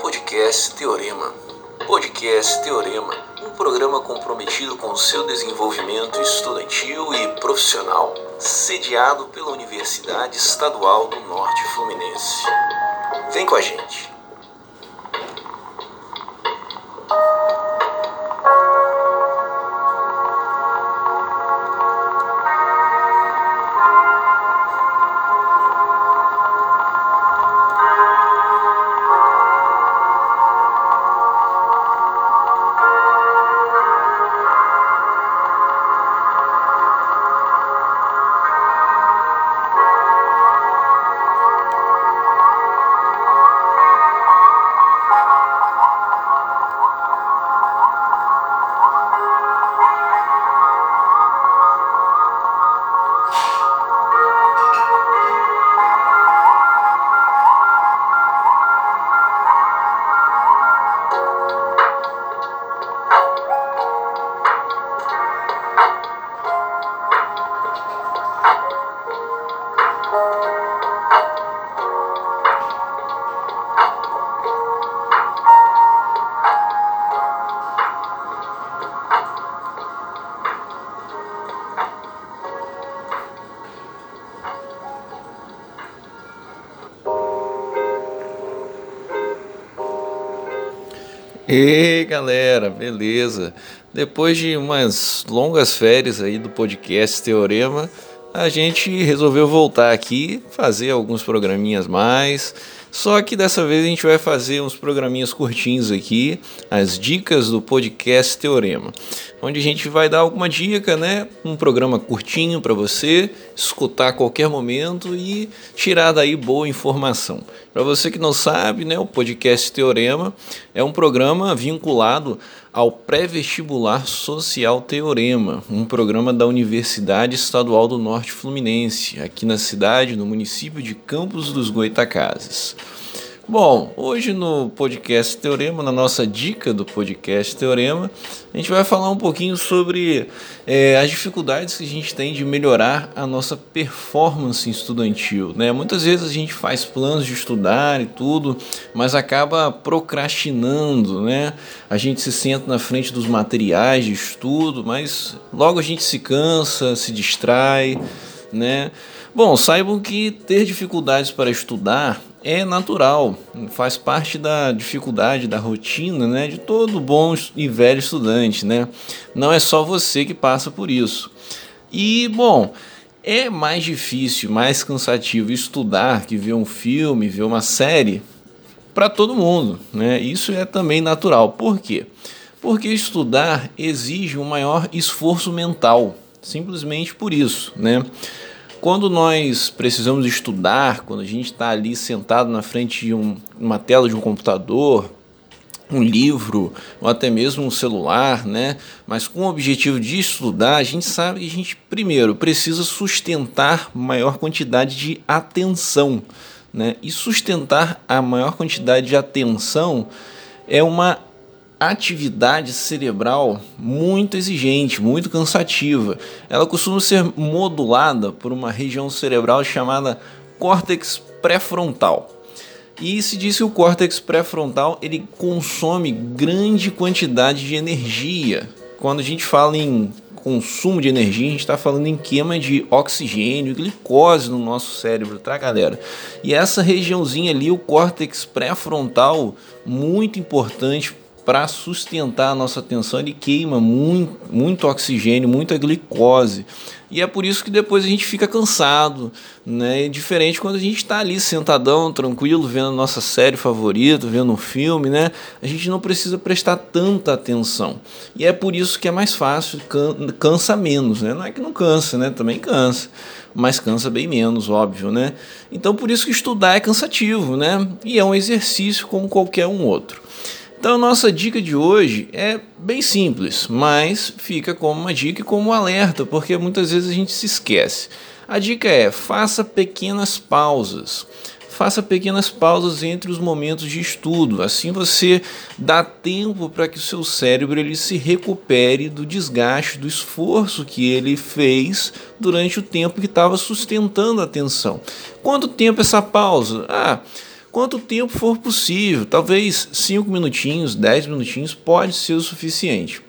Podcast Teorema. Podcast Teorema, um programa comprometido com o seu desenvolvimento estudantil e profissional, sediado pela Universidade Estadual do Norte Fluminense. Vem com a gente. E galera, beleza? Depois de umas longas férias aí do podcast Teorema, a gente resolveu voltar aqui, fazer alguns programinhas mais. Só que dessa vez a gente vai fazer uns programinhas curtinhos aqui, as dicas do podcast Teorema, onde a gente vai dar alguma dica, né? Um programa curtinho para você escutar a qualquer momento e tirar daí boa informação. Para você que não sabe, né, o podcast Teorema é um programa vinculado ao pré-vestibular social Teorema, um programa da Universidade Estadual do Norte Fluminense, aqui na cidade, no município de Campos dos Goitacazes. Bom, hoje no podcast Teorema, na nossa dica do podcast Teorema, a gente vai falar um pouquinho sobre é, as dificuldades que a gente tem de melhorar a nossa performance estudantil. Né? Muitas vezes a gente faz planos de estudar e tudo, mas acaba procrastinando. Né? A gente se senta na frente dos materiais de estudo, mas logo a gente se cansa, se distrai. Né? Bom, saibam que ter dificuldades para estudar é natural, faz parte da dificuldade, da rotina né, de todo bom e velho estudante. Né? Não é só você que passa por isso. E, bom, é mais difícil, mais cansativo estudar que ver um filme, ver uma série para todo mundo. Né? Isso é também natural. Por quê? Porque estudar exige um maior esforço mental, simplesmente por isso. Né? Quando nós precisamos estudar, quando a gente está ali sentado na frente de um, uma tela de um computador, um livro ou até mesmo um celular, né? Mas com o objetivo de estudar, a gente sabe que a gente primeiro precisa sustentar maior quantidade de atenção, né? E sustentar a maior quantidade de atenção é uma atividade cerebral muito exigente, muito cansativa. Ela costuma ser modulada por uma região cerebral chamada córtex pré-frontal. E se diz que o córtex pré-frontal ele consome grande quantidade de energia. Quando a gente fala em consumo de energia, a gente está falando em queima de oxigênio glicose no nosso cérebro, tá, galera? E essa regiãozinha ali, o córtex pré-frontal, muito importante para sustentar a nossa atenção, ele queima muito, muito oxigênio, muita glicose. E é por isso que depois a gente fica cansado, né? É diferente quando a gente está ali sentadão, tranquilo, vendo a nossa série favorita, vendo um filme, né? A gente não precisa prestar tanta atenção. E é por isso que é mais fácil, cansa menos, né? Não é que não cansa, né? Também cansa, mas cansa bem menos, óbvio, né? Então por isso que estudar é cansativo, né? E é um exercício como qualquer um outro. Então, nossa dica de hoje é bem simples, mas fica como uma dica e como um alerta, porque muitas vezes a gente se esquece. A dica é: faça pequenas pausas. Faça pequenas pausas entre os momentos de estudo. Assim você dá tempo para que o seu cérebro ele se recupere do desgaste, do esforço que ele fez durante o tempo que estava sustentando a atenção. Quanto tempo essa pausa? Ah, quanto tempo for possível. Talvez 5 minutinhos, 10 minutinhos pode ser o suficiente.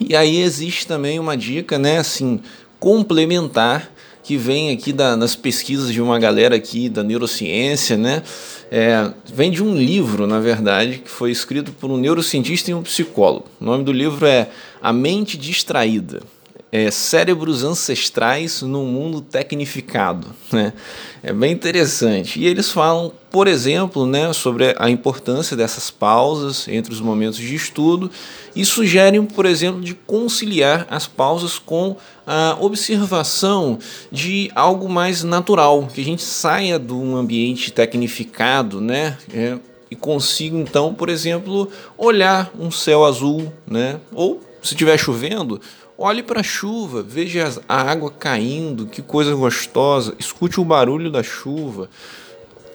E aí existe também uma dica, né, assim, complementar que vem aqui da, nas pesquisas de uma galera aqui da neurociência, né? É, vem de um livro, na verdade, que foi escrito por um neurocientista e um psicólogo. O nome do livro é A Mente Distraída é, cérebros ancestrais no mundo tecnificado. Né? É bem interessante. E eles falam, por exemplo, né, sobre a importância dessas pausas entre os momentos de estudo e sugerem, por exemplo, de conciliar as pausas com a observação de algo mais natural, que a gente saia de um ambiente tecnificado, né? É, e consiga então, por exemplo, olhar um céu azul, né? Ou se estiver chovendo, Olhe para a chuva, veja a água caindo, que coisa gostosa. Escute o barulho da chuva.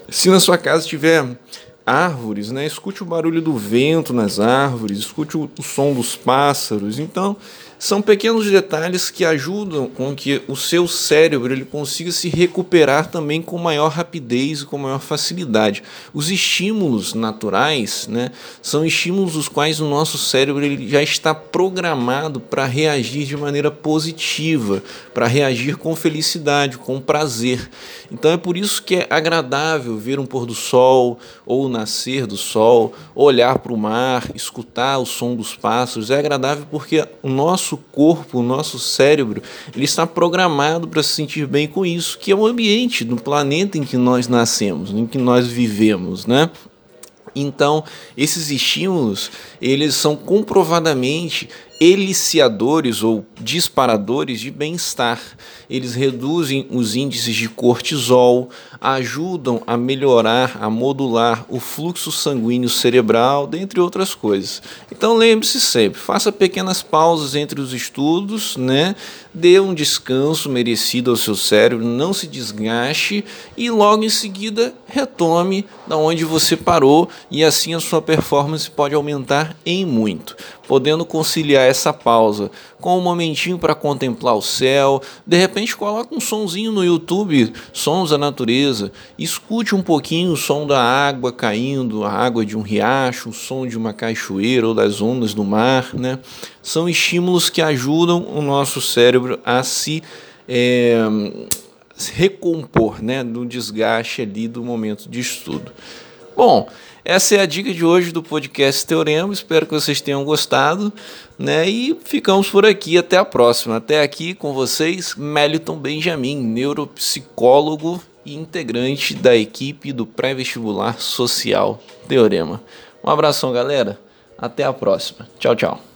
Se na sua casa tiver árvores, né, escute o barulho do vento nas árvores, escute o, o som dos pássaros. Então, são pequenos detalhes que ajudam com que o seu cérebro ele consiga se recuperar também com maior rapidez e com maior facilidade. Os estímulos naturais né, são estímulos os quais o nosso cérebro ele já está programado para reagir de maneira positiva, para reagir com felicidade, com prazer. Então é por isso que é agradável ver um pôr do sol ou o nascer do sol, olhar para o mar, escutar o som dos pássaros. É agradável porque o nosso nosso corpo, o nosso cérebro, ele está programado para se sentir bem com isso, que é o ambiente do planeta em que nós nascemos, em que nós vivemos, né? Então, esses estímulos, eles são comprovadamente eliciadores ou disparadores de bem-estar. Eles reduzem os índices de cortisol, ajudam a melhorar, a modular o fluxo sanguíneo cerebral, dentre outras coisas. Então lembre-se sempre, faça pequenas pausas entre os estudos, né? Dê um descanso merecido ao seu cérebro, não se desgaste e logo em seguida retome da onde você parou e assim a sua performance pode aumentar em muito podendo conciliar essa pausa com um momentinho para contemplar o céu. De repente, coloca um sonzinho no YouTube, sons da natureza, escute um pouquinho o som da água caindo, a água de um riacho, o som de uma cachoeira ou das ondas do mar. Né? São estímulos que ajudam o nosso cérebro a se. É, recompor né, do desgaste ali do momento de estudo. Bom, essa é a dica de hoje do podcast Teorema. Espero que vocês tenham gostado. Né? E ficamos por aqui. Até a próxima. Até aqui com vocês, Meliton Benjamin, neuropsicólogo e integrante da equipe do pré-vestibular social Teorema. Um abração, galera. Até a próxima. Tchau, tchau.